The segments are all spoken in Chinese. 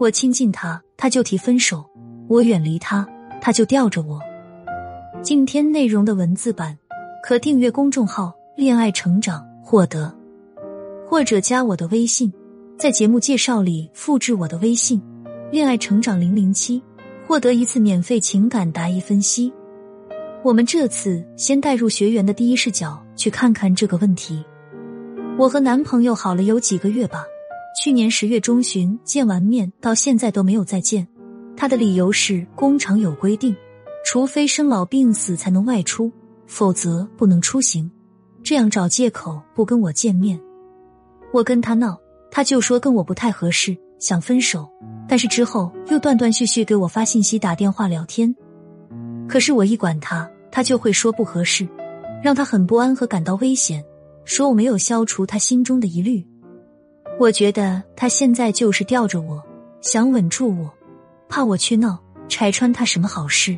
我亲近他，他就提分手；我远离他，他就吊着我。今天内容的文字版，可订阅公众号“恋爱成长”获得，或者加我的微信，在节目介绍里复制我的微信“恋爱成长零零七”，获得一次免费情感答疑分析。我们这次先带入学员的第一视角去看看这个问题。我和男朋友好了有几个月吧。去年十月中旬见完面，到现在都没有再见。他的理由是工厂有规定，除非生老病死才能外出，否则不能出行。这样找借口不跟我见面。我跟他闹，他就说跟我不太合适，想分手。但是之后又断断续续给我发信息、打电话聊天。可是我一管他，他就会说不合适，让他很不安和感到危险，说我没有消除他心中的疑虑。我觉得他现在就是吊着我，想稳住我，怕我去闹，拆穿他什么好事。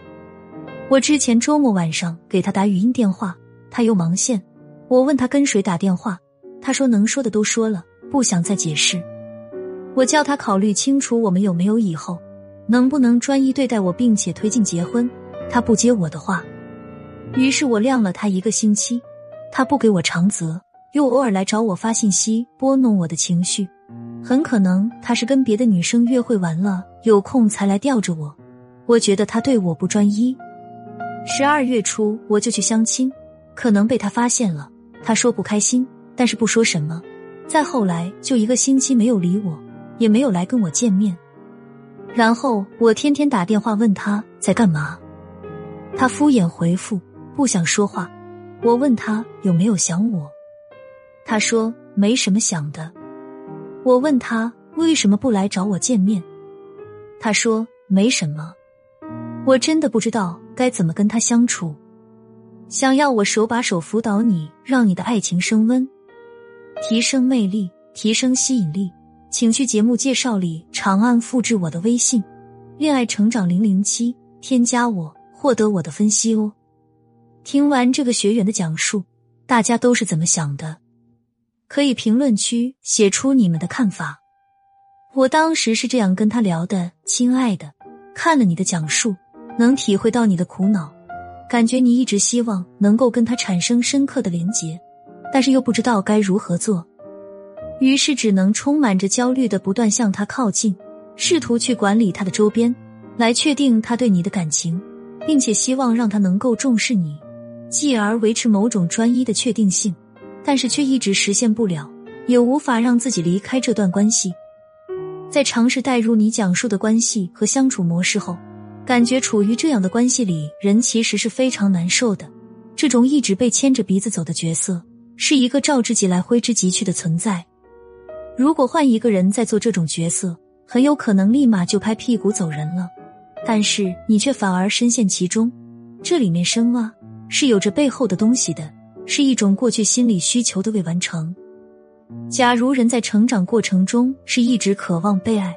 我之前周末晚上给他打语音电话，他又忙线。我问他跟谁打电话，他说能说的都说了，不想再解释。我叫他考虑清楚我们有没有以后，能不能专一对待我，并且推进结婚。他不接我的话，于是我晾了他一个星期，他不给我长责。又偶尔来找我发信息，拨弄我的情绪。很可能他是跟别的女生约会完了，有空才来吊着我。我觉得他对我不专一。十二月初我就去相亲，可能被他发现了。他说不开心，但是不说什么。再后来就一个星期没有理我，也没有来跟我见面。然后我天天打电话问他在干嘛，他敷衍回复，不想说话。我问他有没有想我。他说没什么想的，我问他为什么不来找我见面，他说没什么，我真的不知道该怎么跟他相处。想要我手把手辅导你，让你的爱情升温，提升魅力，提升吸引力，请去节目介绍里长按复制我的微信“恋爱成长零零七”，添加我，获得我的分析哦。听完这个学员的讲述，大家都是怎么想的？可以评论区写出你们的看法。我当时是这样跟他聊的：“亲爱的，看了你的讲述，能体会到你的苦恼，感觉你一直希望能够跟他产生深刻的连结，但是又不知道该如何做，于是只能充满着焦虑的不断向他靠近，试图去管理他的周边，来确定他对你的感情，并且希望让他能够重视你，继而维持某种专一的确定性。”但是却一直实现不了，也无法让自己离开这段关系。在尝试带入你讲述的关系和相处模式后，感觉处于这样的关系里，人其实是非常难受的。这种一直被牵着鼻子走的角色，是一个召之即来挥之即去的存在。如果换一个人在做这种角色，很有可能立马就拍屁股走人了。但是你却反而深陷其中，这里面深挖是有着背后的东西的。是一种过去心理需求的未完成。假如人在成长过程中是一直渴望被爱，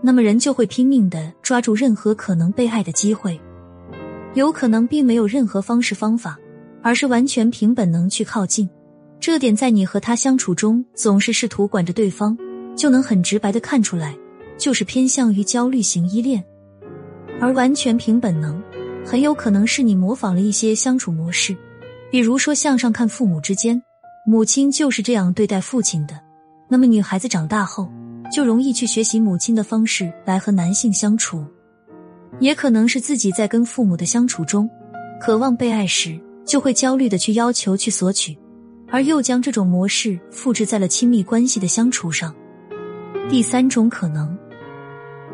那么人就会拼命的抓住任何可能被爱的机会。有可能并没有任何方式方法，而是完全凭本能去靠近。这点在你和他相处中总是试图管着对方，就能很直白的看出来，就是偏向于焦虑型依恋。而完全凭本能，很有可能是你模仿了一些相处模式。比如说，向上看父母之间，母亲就是这样对待父亲的。那么，女孩子长大后就容易去学习母亲的方式来和男性相处。也可能是自己在跟父母的相处中，渴望被爱时，就会焦虑的去要求、去索取，而又将这种模式复制在了亲密关系的相处上。第三种可能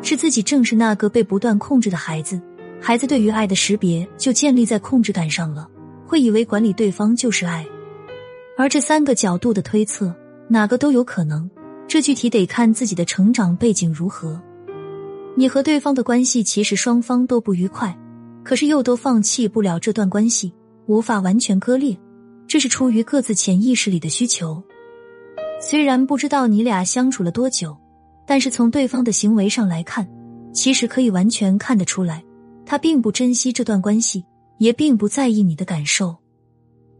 是自己正是那个被不断控制的孩子，孩子对于爱的识别就建立在控制感上了。会以为管理对方就是爱，而这三个角度的推测，哪个都有可能。这具体得看自己的成长背景如何。你和对方的关系其实双方都不愉快，可是又都放弃不了这段关系，无法完全割裂，这是出于各自潜意识里的需求。虽然不知道你俩相处了多久，但是从对方的行为上来看，其实可以完全看得出来，他并不珍惜这段关系。也并不在意你的感受，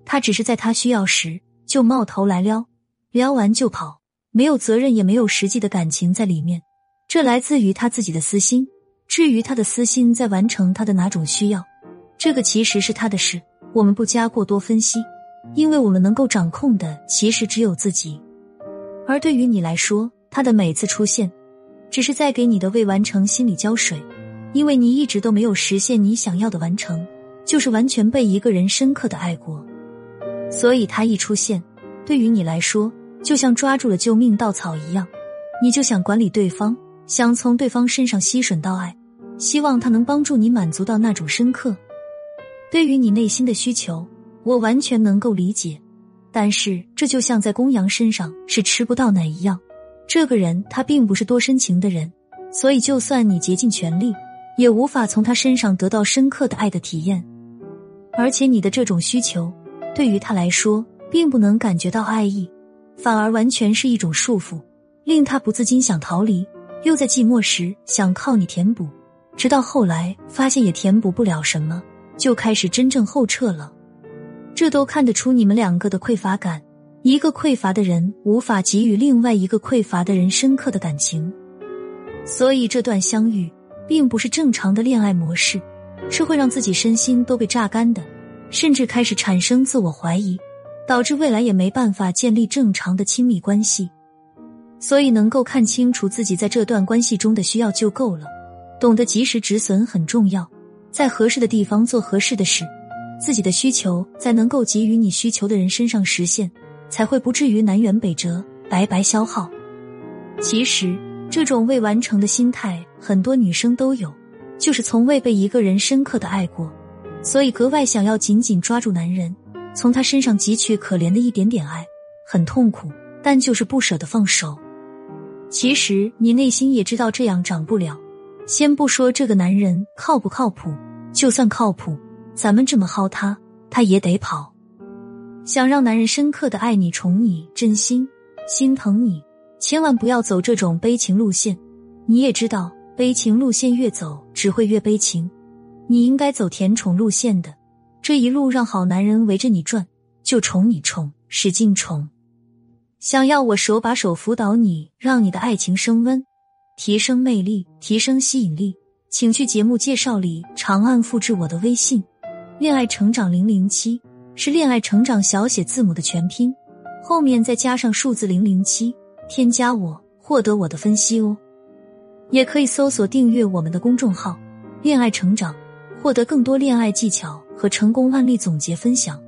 他只是在他需要时就冒头来撩，撩完就跑，没有责任也没有实际的感情在里面，这来自于他自己的私心。至于他的私心在完成他的哪种需要，这个其实是他的事，我们不加过多分析，因为我们能够掌控的其实只有自己。而对于你来说，他的每次出现，只是在给你的未完成心理浇水，因为你一直都没有实现你想要的完成，就是完全被一个人深刻的爱过，所以他一出现，对于你来说，就像抓住了救命稻草一样，你就想管理对方，想从对方身上吸吮到爱。希望他能帮助你满足到那种深刻。对于你内心的需求，我完全能够理解。但是这就像在公羊身上是吃不到奶一样，这个人他并不是多深情的人，所以就算你竭尽全力，也无法从他身上得到深刻的爱的体验。而且你的这种需求，对于他来说，并不能感觉到爱意，反而完全是一种束缚，令他不自禁想逃离，又在寂寞时想靠你填补。直到后来发现也填补不了什么，就开始真正后撤了。这都看得出你们两个的匮乏感。一个匮乏的人无法给予另外一个匮乏的人深刻的感情，所以这段相遇并不是正常的恋爱模式，是会让自己身心都被榨干的，甚至开始产生自我怀疑，导致未来也没办法建立正常的亲密关系。所以能够看清楚自己在这段关系中的需要就够了。懂得及时止损很重要，在合适的地方做合适的事，自己的需求在能够给予你需求的人身上实现，才会不至于南辕北辙、白白消耗。其实，这种未完成的心态，很多女生都有，就是从未被一个人深刻的爱过，所以格外想要紧紧抓住男人，从他身上汲取可怜的一点点爱，很痛苦，但就是不舍得放手。其实，你内心也知道这样长不了。先不说这个男人靠不靠谱，就算靠谱，咱们这么薅他，他也得跑。想让男人深刻的爱你、宠你、真心心疼你，千万不要走这种悲情路线。你也知道，悲情路线越走只会越悲情。你应该走甜宠路线的，这一路让好男人围着你转，就宠你宠，使劲宠。想要我手把手辅导你，让你的爱情升温。提升魅力，提升吸引力，请去节目介绍里长按复制我的微信“恋爱成长零零七”，是恋爱成长小写字母的全拼，后面再加上数字零零七，添加我获得我的分析哦。也可以搜索订阅我们的公众号“恋爱成长”，获得更多恋爱技巧和成功案例总结分享。